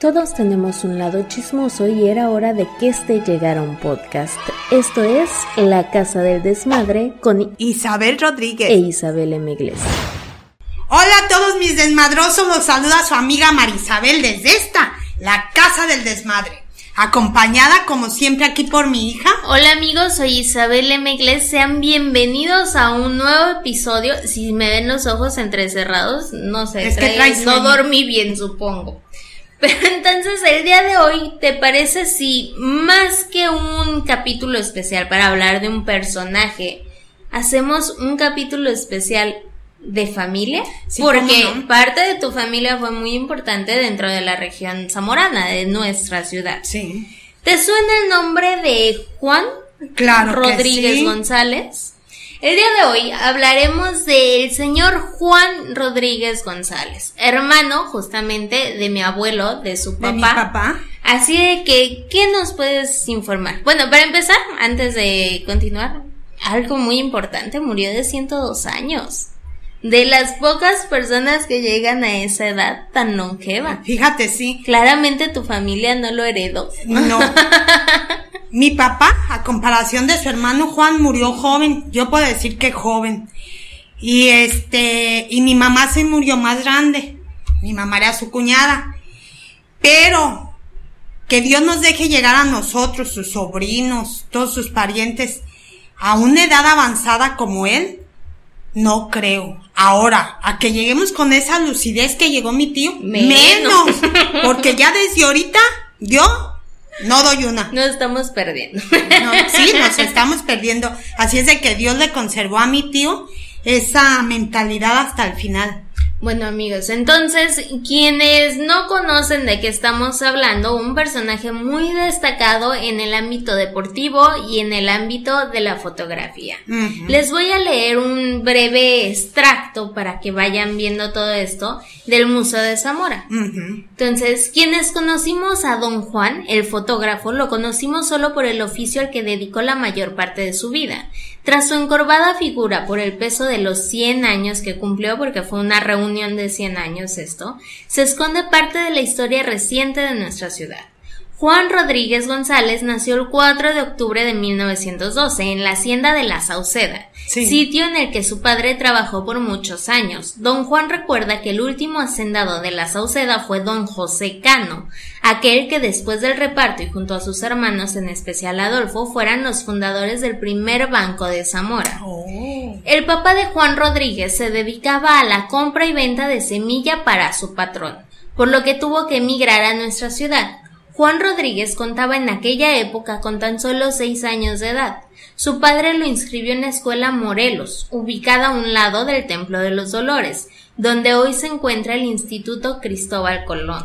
Todos tenemos un lado chismoso y era hora de que este llegara un podcast. Esto es La Casa del Desmadre con Isabel Rodríguez e Isabel M. Hola a todos mis desmadrosos, los saluda su amiga Marisabel desde esta, La Casa del Desmadre. Acompañada como siempre aquí por mi hija. Hola amigos, soy Isabel M. Sean bienvenidos a un nuevo episodio. Si me ven los ojos entrecerrados, no sé, Es que traes no dormí bien, supongo. Pero entonces el día de hoy, ¿te parece si más que un capítulo especial para hablar de un personaje, hacemos un capítulo especial de familia? Sí, Porque parte de tu familia fue muy importante dentro de la región zamorana, de nuestra ciudad. Sí. ¿Te suena el nombre de Juan Claro que Rodríguez sí. González? El día de hoy hablaremos del señor Juan Rodríguez González, hermano justamente de mi abuelo, de su De papá. mi papá. Así de que, ¿qué nos puedes informar? Bueno, para empezar, antes de continuar, algo muy importante, murió de 102 años. De las pocas personas que llegan a esa edad tan longeva. Fíjate, sí. Claramente tu familia no lo heredó. No. Mi papá, a comparación de su hermano Juan, murió joven. Yo puedo decir que joven. Y este, y mi mamá se murió más grande. Mi mamá era su cuñada. Pero, que Dios nos deje llegar a nosotros, sus sobrinos, todos sus parientes, a una edad avanzada como él, no creo. Ahora, a que lleguemos con esa lucidez que llegó mi tío, Menos. menos. Porque ya desde ahorita, yo no doy una. Nos estamos perdiendo. No, sí, nos estamos perdiendo. Así es de que Dios le conservó a mi tío esa mentalidad hasta el final. Bueno amigos, entonces quienes no conocen de qué estamos hablando, un personaje muy destacado en el ámbito deportivo y en el ámbito de la fotografía. Les voy a leer un breve extracto para que vayan viendo todo esto del Museo de Zamora. Entonces, quienes conocimos a don Juan, el fotógrafo, lo conocimos solo por el oficio al que dedicó la mayor parte de su vida. Tras su encorvada figura por el peso de los 100 años que cumplió, porque fue una reunión de 100 años esto, se esconde parte de la historia reciente de nuestra ciudad. Juan Rodríguez González nació el 4 de octubre de 1912 en la hacienda de La Sauceda, Sí. sitio en el que su padre trabajó por muchos años. Don Juan recuerda que el último hacendado de La Sauceda fue don José Cano, aquel que después del reparto y junto a sus hermanos, en especial Adolfo, fueran los fundadores del primer banco de Zamora. Oh. El papá de Juan Rodríguez se dedicaba a la compra y venta de semilla para su patrón, por lo que tuvo que emigrar a nuestra ciudad. Juan Rodríguez contaba en aquella época con tan solo seis años de edad. Su padre lo inscribió en la escuela Morelos, ubicada a un lado del Templo de los Dolores, donde hoy se encuentra el Instituto Cristóbal Colón.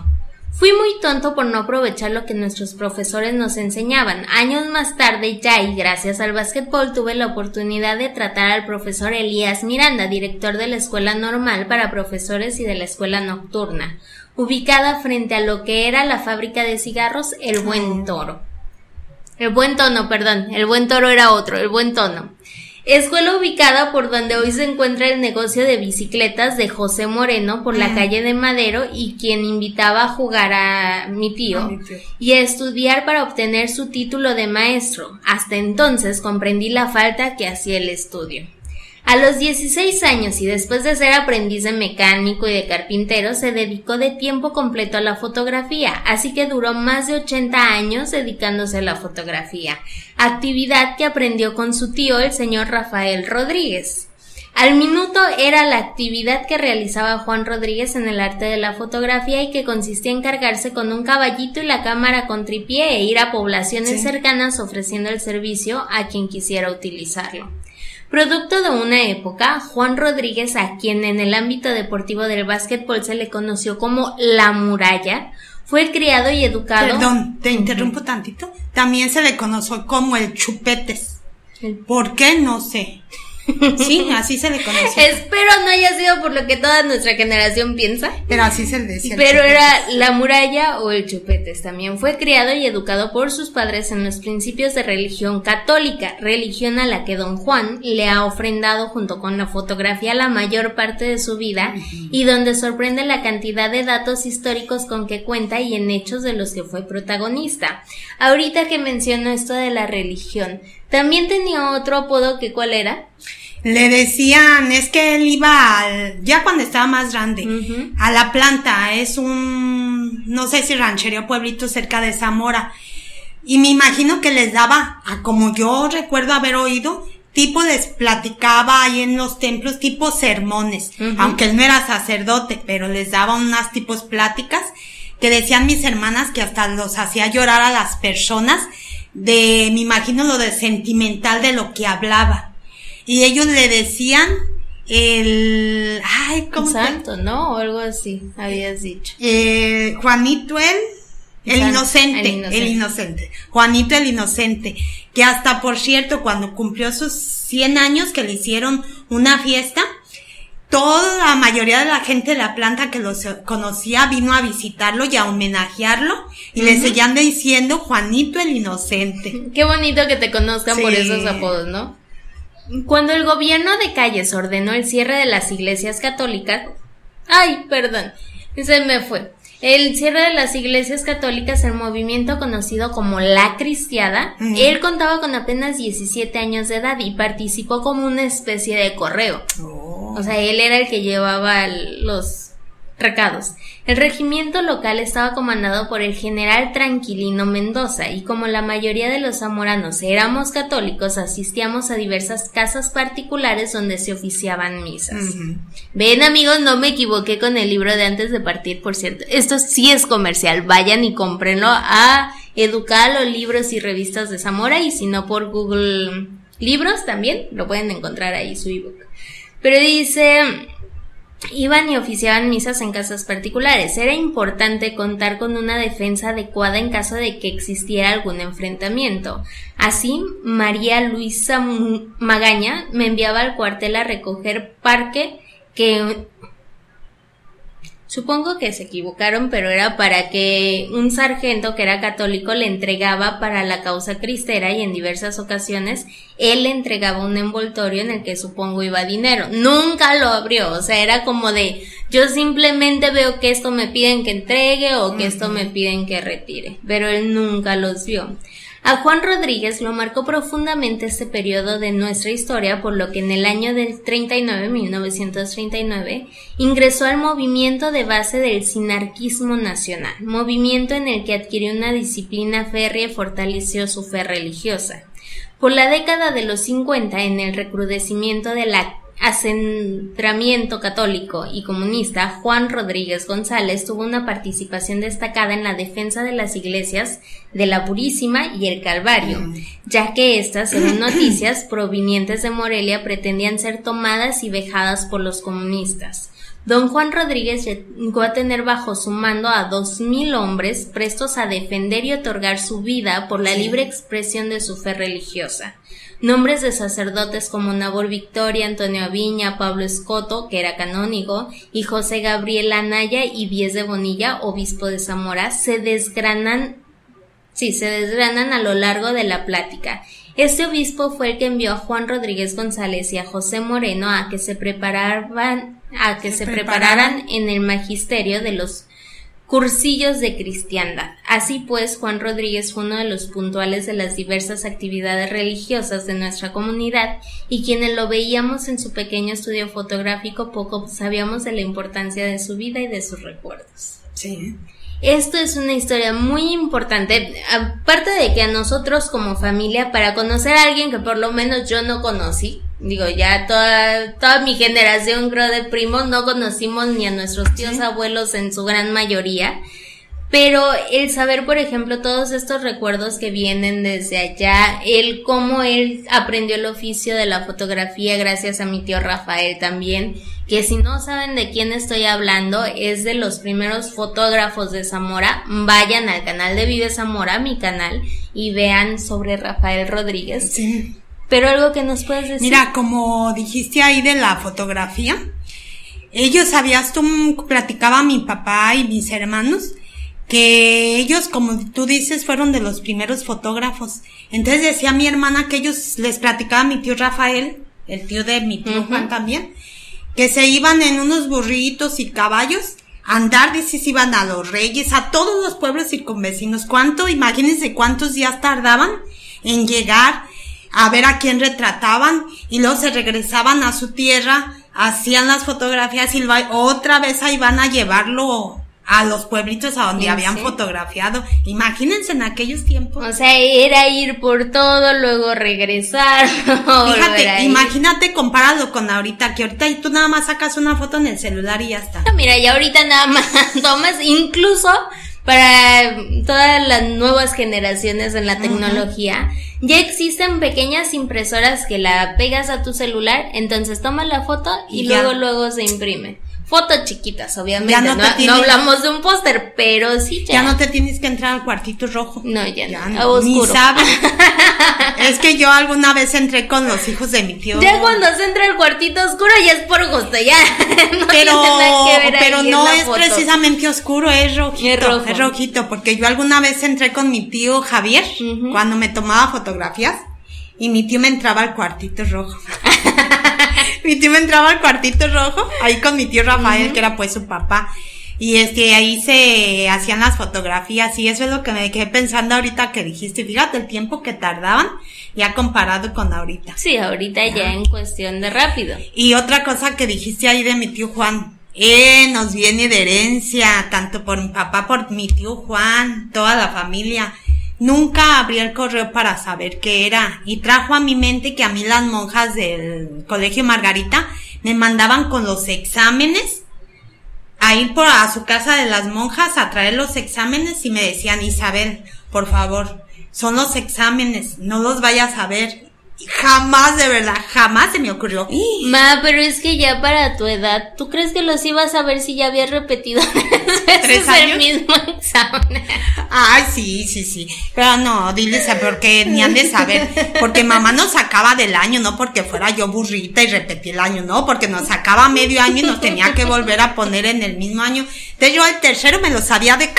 Fui muy tonto por no aprovechar lo que nuestros profesores nos enseñaban. Años más tarde ya y gracias al básquetbol tuve la oportunidad de tratar al profesor Elías Miranda, director de la Escuela Normal para Profesores y de la Escuela Nocturna, ubicada frente a lo que era la fábrica de cigarros El Buen Toro. El Buen Tono, perdón, El Buen Toro era otro, El Buen Tono. Escuela ubicada por donde hoy se encuentra el negocio de bicicletas de José Moreno por la Mm. calle de Madero y quien invitaba a jugar a mi tío A mi tío. y a estudiar para obtener su título de maestro. Hasta entonces comprendí la falta que hacía el estudio. A los 16 años y después de ser aprendiz de mecánico y de carpintero, se dedicó de tiempo completo a la fotografía, así que duró más de 80 años dedicándose a la fotografía, actividad que aprendió con su tío, el señor Rafael Rodríguez. Al minuto era la actividad que realizaba Juan Rodríguez en el arte de la fotografía y que consistía en cargarse con un caballito y la cámara con tripié e ir a poblaciones Sí. cercanas ofreciendo el servicio a quien quisiera utilizarlo. Producto de una época, Juan Rodríguez, a quien en el ámbito deportivo del básquetbol se le conoció como la muralla, fue criado y educado. Perdón, te interrumpo tantito. También se le conoció como el chupetes. El- ¿Por qué? No sé. Sí, así se le conocía. Espero no haya sido por lo que toda nuestra generación piensa. Pero así se le decía. Pero era la muralla o el chupetes. También fue criado y educado por sus padres en los principios de religión católica, religión a la que don Juan le ha ofrendado junto con la fotografía la mayor parte de su vida y donde sorprende la cantidad de datos históricos con que cuenta y en hechos de los que fue protagonista. Ahorita que menciono esto de la religión, también tenía otro apodo que cuál era? Le decían, es que él iba al, ya cuando estaba más grande, a la planta, es un, no sé si ranchería pueblito cerca de Zamora. Y me imagino que les daba, a como yo recuerdo haber oído, tipo les platicaba ahí en los templos, tipo sermones, aunque él no era sacerdote, pero les daba unas tipos pláticas que decían mis hermanas que hasta los hacía llorar a las personas de, me imagino lo de sentimental de lo que hablaba. Y ellos le decían el, ay, ¿cómo Santo, ¿no? O algo así, habías dicho. Eh, Juanito el, el inocente, el inocente, Juanito el inocente, que hasta por cierto, cuando cumplió sus 100 años que le hicieron una fiesta, toda la mayoría de la gente de la planta que los conocía vino a visitarlo y a homenajearlo y le seguían diciendo Juanito el Inocente. Qué bonito que te conozcan por esos apodos, ¿no? Cuando el gobierno de Calles ordenó el cierre de las iglesias católicas, ay, perdón, se me fue. El cierre de las iglesias católicas, el movimiento conocido como la cristiada, él contaba con apenas 17 años de edad y participó como una especie de correo. Oh. O sea, él era el que llevaba los El regimiento local estaba comandado por el general Tranquilino Mendoza y como la mayoría de los zamoranos éramos católicos, asistíamos a diversas casas particulares donde se oficiaban misas. Ven amigos, no me equivoqué con el libro de antes de partir, por cierto. Esto sí es comercial, vayan y cómprenlo a Educalo, libros y revistas de Zamora y si no por Google Libros también lo pueden encontrar ahí su ebook. Pero dice, Iban y oficiaban misas en casas particulares. Era importante contar con una defensa adecuada en caso de que existiera algún enfrentamiento. Así, María Luisa Magaña me enviaba al cuartel a recoger parque que Supongo que se equivocaron, pero era para que un sargento que era católico le entregaba para la causa cristera y en diversas ocasiones él le entregaba un envoltorio en el que supongo iba dinero. Nunca lo abrió, o sea, era como de yo simplemente veo que esto me piden que entregue o que esto me piden que retire, pero él nunca los vio. A Juan Rodríguez lo marcó profundamente este periodo de nuestra historia, por lo que en el año del 39, 1939, ingresó al movimiento de base del sinarquismo nacional, movimiento en el que adquirió una disciplina férrea y fortaleció su fe religiosa. Por la década de los 50, en el recrudecimiento de la acentramiento católico y comunista, Juan Rodríguez González tuvo una participación destacada en la defensa de las iglesias de la Purísima y el Calvario, ya que estas, según noticias provenientes de Morelia, pretendían ser tomadas y vejadas por los comunistas. Don Juan Rodríguez llegó a tener bajo su mando a dos mil hombres prestos a defender y otorgar su vida por la libre expresión de su fe religiosa. Nombres de sacerdotes como Nabor Victoria, Antonio Aviña, Pablo Escoto, que era canónigo, y José Gabriel Anaya y Vies de Bonilla, obispo de Zamora, se desgranan, sí, se desgranan a lo largo de la plática. Este obispo fue el que envió a Juan Rodríguez González y a José Moreno a que se preparaban, a que se prepararan en el magisterio de los cursillos de cristiandad. Así pues, Juan Rodríguez fue uno de los puntuales de las diversas actividades religiosas de nuestra comunidad y quienes lo veíamos en su pequeño estudio fotográfico poco sabíamos de la importancia de su vida y de sus recuerdos. Sí. Esto es una historia muy importante, aparte de que a nosotros como familia, para conocer a alguien que por lo menos yo no conocí, digo, ya toda, toda mi generación, creo, de primos, no conocimos ni a nuestros tíos abuelos en su gran mayoría. Pero el saber, por ejemplo, todos estos recuerdos que vienen desde allá, el cómo él aprendió el oficio de la fotografía gracias a mi tío Rafael también, que si no saben de quién estoy hablando, es de los primeros fotógrafos de Zamora, vayan al canal de Vive Zamora, mi canal, y vean sobre Rafael Rodríguez. Sí Pero algo que nos puedes decir. Mira, como dijiste ahí de la fotografía, ellos sabías, tú platicaba mi papá y mis hermanos, que ellos, como tú dices, fueron de los primeros fotógrafos. Entonces decía mi hermana que ellos les platicaba mi tío Rafael, el tío de mi tío Juan también, que se iban en unos burritos y caballos a andar, dice, se iban a los reyes, a todos los pueblos circunvecinos. ¿Cuánto? Imagínense cuántos días tardaban en llegar a ver a quién retrataban y luego se regresaban a su tierra, hacían las fotografías y otra vez ahí van a llevarlo a los pueblitos a donde habían fotografiado. Imagínense en aquellos tiempos. O sea, era ir por todo, luego regresar. Fíjate, imagínate comparado con ahorita, que ahorita y tú nada más sacas una foto en el celular y ya está. Mira, y ahorita nada más tomas, incluso para todas las nuevas generaciones en la tecnología, ya existen pequeñas impresoras que la pegas a tu celular, entonces tomas la foto y, luego luego se imprime fotos chiquitas, obviamente. no, hablamos de un póster, pero sí ya. Ya no te tienes que entrar al cuartito rojo. No, ya, ya no. Ni sabes. es que yo alguna vez entré con los hijos de mi tío. Ya cuando se entra al cuartito oscuro ya es por gusto, ya. no pero pero no es precisamente oscuro, es rojito. Es, rojito, porque yo alguna vez entré con mi tío Javier cuando me tomaba fotografías y mi tío me entraba al cuartito rojo. mi tío me entraba al cuartito rojo, ahí con mi tío Rafael, que era pues su papá. Y este, ahí se hacían las fotografías y eso es lo que me quedé pensando ahorita que dijiste, fíjate el tiempo que tardaban ya comparado con ahorita. Sí, ahorita ya en cuestión de rápido. Y otra cosa que dijiste ahí de mi tío Juan, eh, nos viene de herencia, tanto por mi papá, por mi tío Juan, toda la familia. Nunca abrí el correo para saber qué era y trajo a mi mente que a mí las monjas del colegio Margarita me mandaban con los exámenes a ir por a su casa de las monjas a traer los exámenes y me decían Isabel, por favor, son los exámenes, no los vayas a ver. Jamás, de verdad, jamás se me ocurrió. Ma, pero es que ya para tu edad, ¿tú crees que los ibas a ver si ya habías repetido tres años? el mismo examen? Ay, sí, sí, sí. Pero no, diles porque ni han de saber. Porque mamá nos sacaba del año, no porque fuera yo burrita y repetí el año, no, porque nos sacaba medio año y nos tenía que volver a poner en el mismo año. Entonces yo al tercero me lo sabía de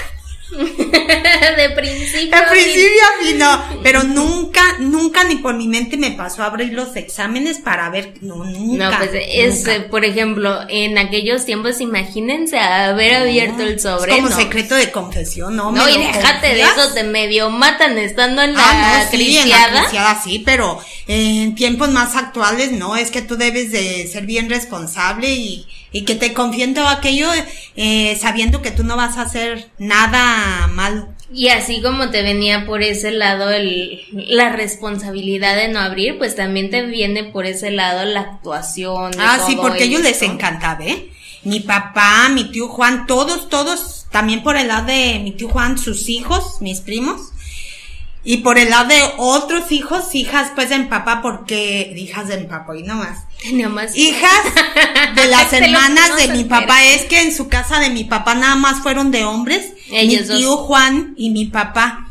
de principio. De principio a fin, no. Pero nunca, nunca ni por mi mente me pasó a abrir los exámenes para ver. No, nunca. No, pues es, por ejemplo, en aquellos tiempos, imagínense haber abierto el sobre. como secreto de confesión, ¿no? No, y déjate de eso, te medio matan estando en la ah, no, sí, en la sí, pero en tiempos más actuales, no, es que tú debes de ser bien responsable y y que te confíen todo aquello eh, sabiendo que tú no vas a hacer nada malo. Y así como te venía por ese lado el, la responsabilidad de no abrir, pues también te viene por ese lado la actuación. ah, sí, porque a ellos les encantaba, ¿eh? Mi papá, mi tío Juan, todos, todos, también por el lado de mi tío Juan, sus hijos, mis primos, y por el lado de otros hijos, hijas pues de mi papá, porque hijas de mi papá y no más. más. Hijas de las hermanas de mi papá, es que en su casa de mi papá nada más fueron de hombres. Ellos mi tío Juan y mi papá.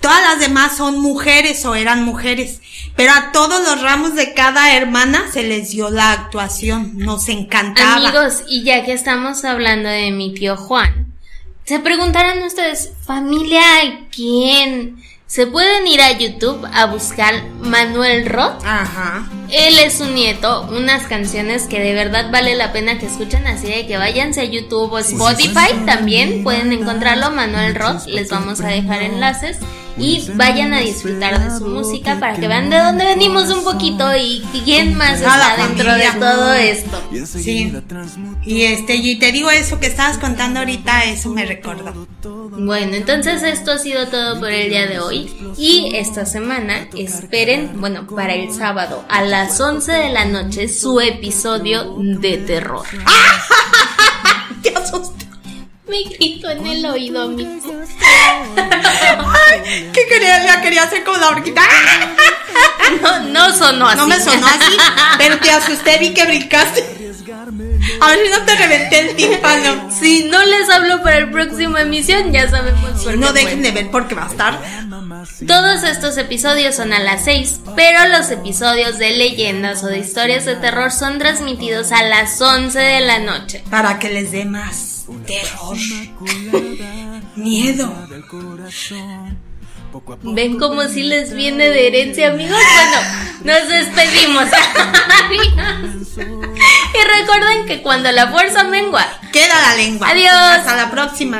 Todas las demás son mujeres o eran mujeres. Pero a todos los ramos de cada hermana se les dio la actuación. Nos encantaba. Amigos, y ya que estamos hablando de mi tío Juan, se preguntarán ustedes, familia, ¿quién? Se pueden ir a YouTube a buscar Manuel Roth. Ajá. Él es su nieto, unas canciones que de verdad vale la pena que escuchen, así de que váyanse a YouTube o Spotify, también pueden encontrarlo, Manuel Roth, les vamos a dejar enlaces y vayan a disfrutar de su música para que vean de dónde venimos un poquito y quién más está dentro de todo esto. Sí. Y este, y te digo eso que estabas contando ahorita, eso me recordó. Bueno, entonces esto ha sido todo por el día de hoy y esta semana esperen, bueno, para el sábado a las 11 de la noche su episodio de terror. ¡Te asusté! Me gritó en el oído, amigo. Ay, ¿Qué quería? Ya quería hacer como la horquita. No, no sonó así. No me sonó así, pero te asusté, vi que brincaste. A ver si no te reventé el tímpano. Si no les hablo para el próximo emisión, ya sabemos por No qué dejen fue. de ver porque va a estar. Todos estos episodios son a las 6, pero los episodios de leyendas o de historias de terror son transmitidos a las 11 de la noche. Para que les dé más terror. Miedo. ¿Ven como si les viene de herencia, amigos? Bueno, nos despedimos. y recuerden que cuando la fuerza mengua, Queda la lengua. Adiós. Hasta la próxima.